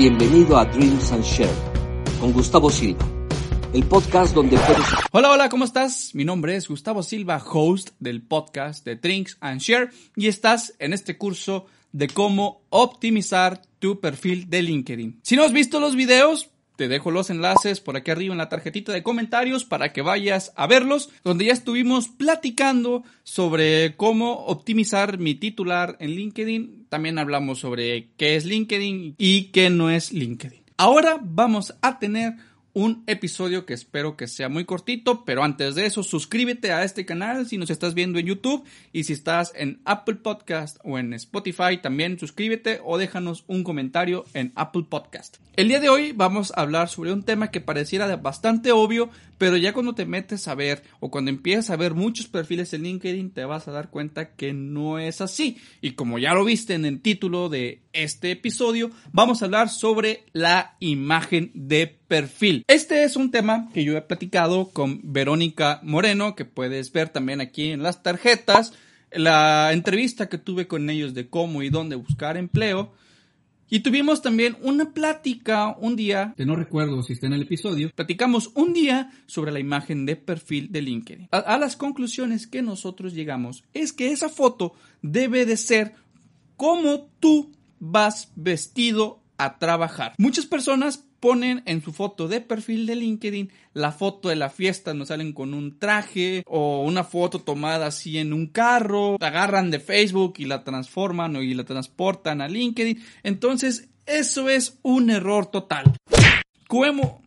bienvenido a Dreams and Share con Gustavo Silva, el podcast donde puedes... Hola, hola, ¿cómo estás? Mi nombre es Gustavo Silva, host del podcast de Drinks and Share y estás en este curso de cómo optimizar tu perfil de LinkedIn. Si no has visto los videos, te dejo los enlaces por aquí arriba en la tarjetita de comentarios para que vayas a verlos, donde ya estuvimos platicando sobre cómo optimizar mi titular en LinkedIn. También hablamos sobre qué es LinkedIn y qué no es LinkedIn. Ahora vamos a tener un episodio que espero que sea muy cortito, pero antes de eso suscríbete a este canal si nos estás viendo en YouTube y si estás en Apple Podcast o en Spotify también suscríbete o déjanos un comentario en Apple Podcast. El día de hoy vamos a hablar sobre un tema que pareciera bastante obvio, pero ya cuando te metes a ver o cuando empiezas a ver muchos perfiles en LinkedIn te vas a dar cuenta que no es así. Y como ya lo viste en el título de este episodio, vamos a hablar sobre la imagen de perfil. Este es un tema que yo he platicado con Verónica Moreno, que puedes ver también aquí en las tarjetas, la entrevista que tuve con ellos de cómo y dónde buscar empleo. Y tuvimos también una plática un día, que no recuerdo si está en el episodio, platicamos un día sobre la imagen de perfil de LinkedIn. A, a, las conclusiones que nosotros llegamos es que esa foto debe de ser como tú vas vestido a trabajar. Muchas personas ponen en su foto de perfil de LinkedIn la foto de la fiesta, nos salen con un traje o una foto tomada así en un carro, la agarran de Facebook y la transforman y la transportan a LinkedIn. Entonces, eso es un error total. Como,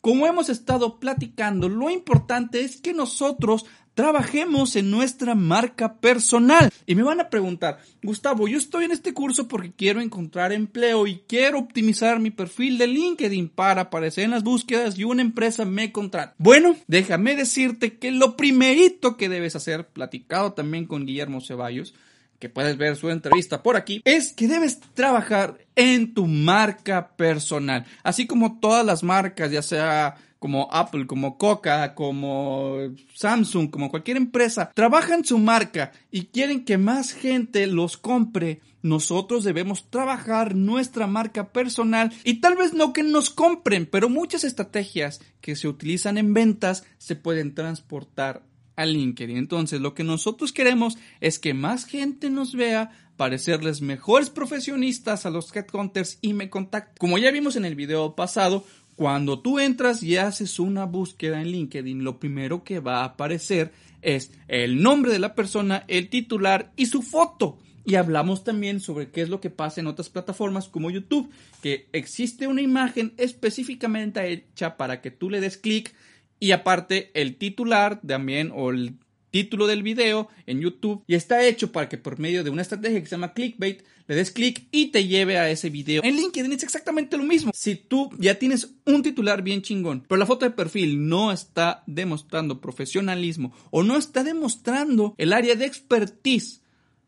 como hemos estado platicando, lo importante es que nosotros trabajemos en nuestra marca personal. Y me van a preguntar, Gustavo, yo estoy en este curso porque quiero encontrar empleo y quiero optimizar mi perfil de LinkedIn para aparecer en las búsquedas y una empresa me contrata. Bueno, déjame decirte que lo primerito que debes hacer, platicado también con Guillermo Ceballos, que puedes ver su entrevista por aquí, es que debes trabajar en tu marca personal. Así como todas las marcas, ya sea como Apple, como Coca, como Samsung, como cualquier empresa, trabajan su marca y quieren que más gente los compre, nosotros debemos trabajar nuestra marca personal y tal vez no que nos compren, pero muchas estrategias que se utilizan en ventas se pueden transportar a LinkedIn. Entonces, lo que nosotros queremos es que más gente nos vea, parecerles mejores profesionistas a los headhunters y me contacten. Como ya vimos en el video pasado, cuando tú entras y haces una búsqueda en LinkedIn, lo primero que va a aparecer es el nombre de la persona, el titular y su foto. Y hablamos también sobre qué es lo que pasa en otras plataformas como YouTube, que existe una imagen específicamente hecha para que tú le des clic y aparte el titular también o el título del video en YouTube y está hecho para que por medio de una estrategia que se llama clickbait le des clic y te lleve a ese video. En LinkedIn es exactamente lo mismo. Si tú ya tienes un titular bien chingón, pero la foto de perfil no está demostrando profesionalismo o no está demostrando el área de expertise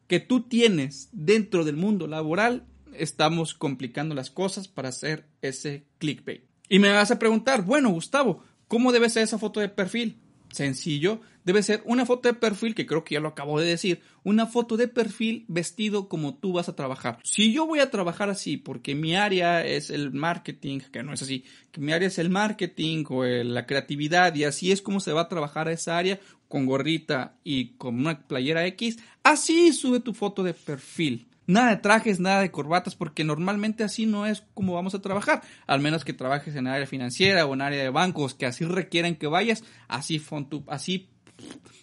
que tú tienes dentro del mundo laboral, estamos complicando las cosas para hacer ese clickbait. Y me vas a preguntar, bueno, Gustavo, ¿cómo debe ser esa foto de perfil? Sencillo, debe ser una foto de perfil, que creo que ya lo acabo de decir, una foto de perfil vestido como tú vas a trabajar. Si yo voy a trabajar así porque mi área es el marketing, que no es así, que mi área es el marketing o la creatividad y así es como se va a trabajar esa área con gorrita y con una playera X, así sube tu foto de perfil. Nada de trajes, nada de corbatas, porque normalmente así no es como vamos a trabajar. Al menos que trabajes en área financiera o en área de bancos, que así requieren que vayas, así pon tu, así,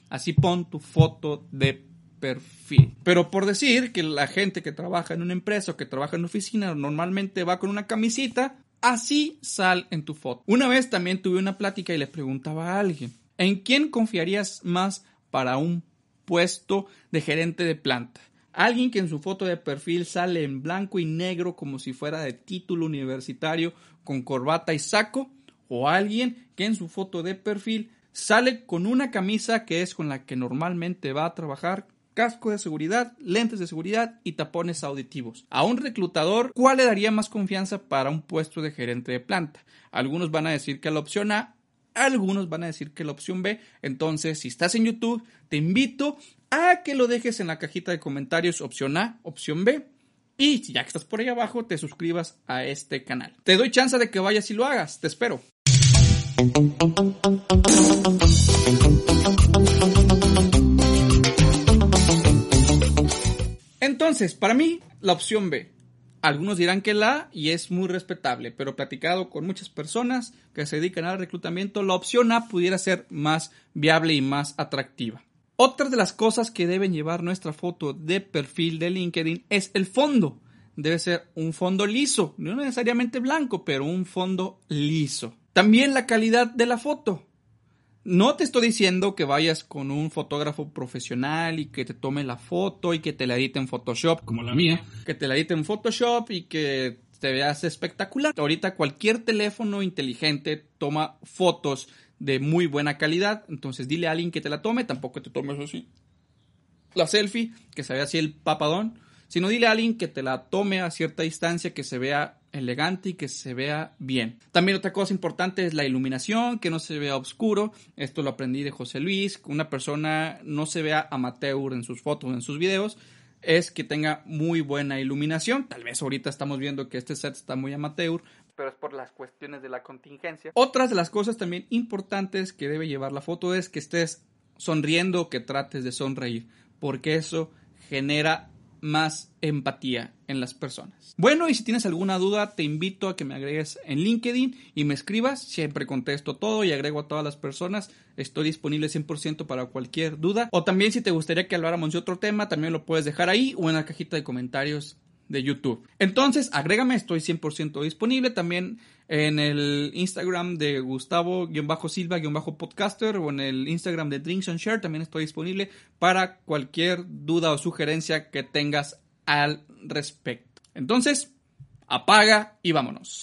así pon tu foto de perfil. Pero por decir que la gente que trabaja en una empresa o que trabaja en una oficina normalmente va con una camisita, así sal en tu foto. Una vez también tuve una plática y le preguntaba a alguien, ¿en quién confiarías más para un puesto de gerente de planta? Alguien que en su foto de perfil sale en blanco y negro como si fuera de título universitario con corbata y saco. O alguien que en su foto de perfil sale con una camisa que es con la que normalmente va a trabajar, casco de seguridad, lentes de seguridad y tapones auditivos. A un reclutador, ¿cuál le daría más confianza para un puesto de gerente de planta? Algunos van a decir que la opción A, algunos van a decir que la opción B. Entonces, si estás en YouTube, te invito a que lo dejes en la cajita de comentarios opción A, opción B. Y ya que estás por ahí abajo, te suscribas a este canal. Te doy chance de que vayas y lo hagas. Te espero. Entonces, para mí, la opción B. Algunos dirán que la y es muy respetable, pero platicado con muchas personas que se dedican al reclutamiento, la opción A pudiera ser más viable y más atractiva. Otra de las cosas que deben llevar nuestra foto de perfil de LinkedIn es el fondo. Debe ser un fondo liso, no necesariamente blanco, pero un fondo liso. También la calidad de la foto. No te estoy diciendo que vayas con un fotógrafo profesional y que te tome la foto y que te la edite en Photoshop, como la mía, que te la edite en Photoshop y que te veas espectacular. Ahorita cualquier teléfono inteligente toma fotos de muy buena calidad, entonces dile a alguien que te la tome, tampoco te tomes así. La selfie, que se vea así el papadón, sino dile a alguien que te la tome a cierta distancia, que se vea elegante y que se vea bien. También otra cosa importante es la iluminación, que no se vea oscuro. Esto lo aprendí de José Luis, que una persona no se vea amateur en sus fotos, en sus videos, es que tenga muy buena iluminación. Tal vez ahorita estamos viendo que este set está muy amateur, pero es por las cuestiones de la contingencia. Otras de las cosas también importantes que debe llevar la foto es que estés sonriendo, que trates de sonreír, porque eso genera más empatía en las personas. Bueno, y si tienes alguna duda, te invito a que me agregues en LinkedIn y me escribas. Siempre contesto todo y agrego a todas las personas. Estoy disponible 100% para cualquier duda. O también si te gustaría que habláramos de otro tema, también lo puedes dejar ahí o en la cajita de comentarios de YouTube. Entonces, agrégame, estoy 100% disponible también en el Instagram de Gustavo-Silva-Podcaster o en el Instagram de Drinks and Share también estoy disponible para cualquier duda o sugerencia que tengas al respecto. Entonces, apaga y vámonos.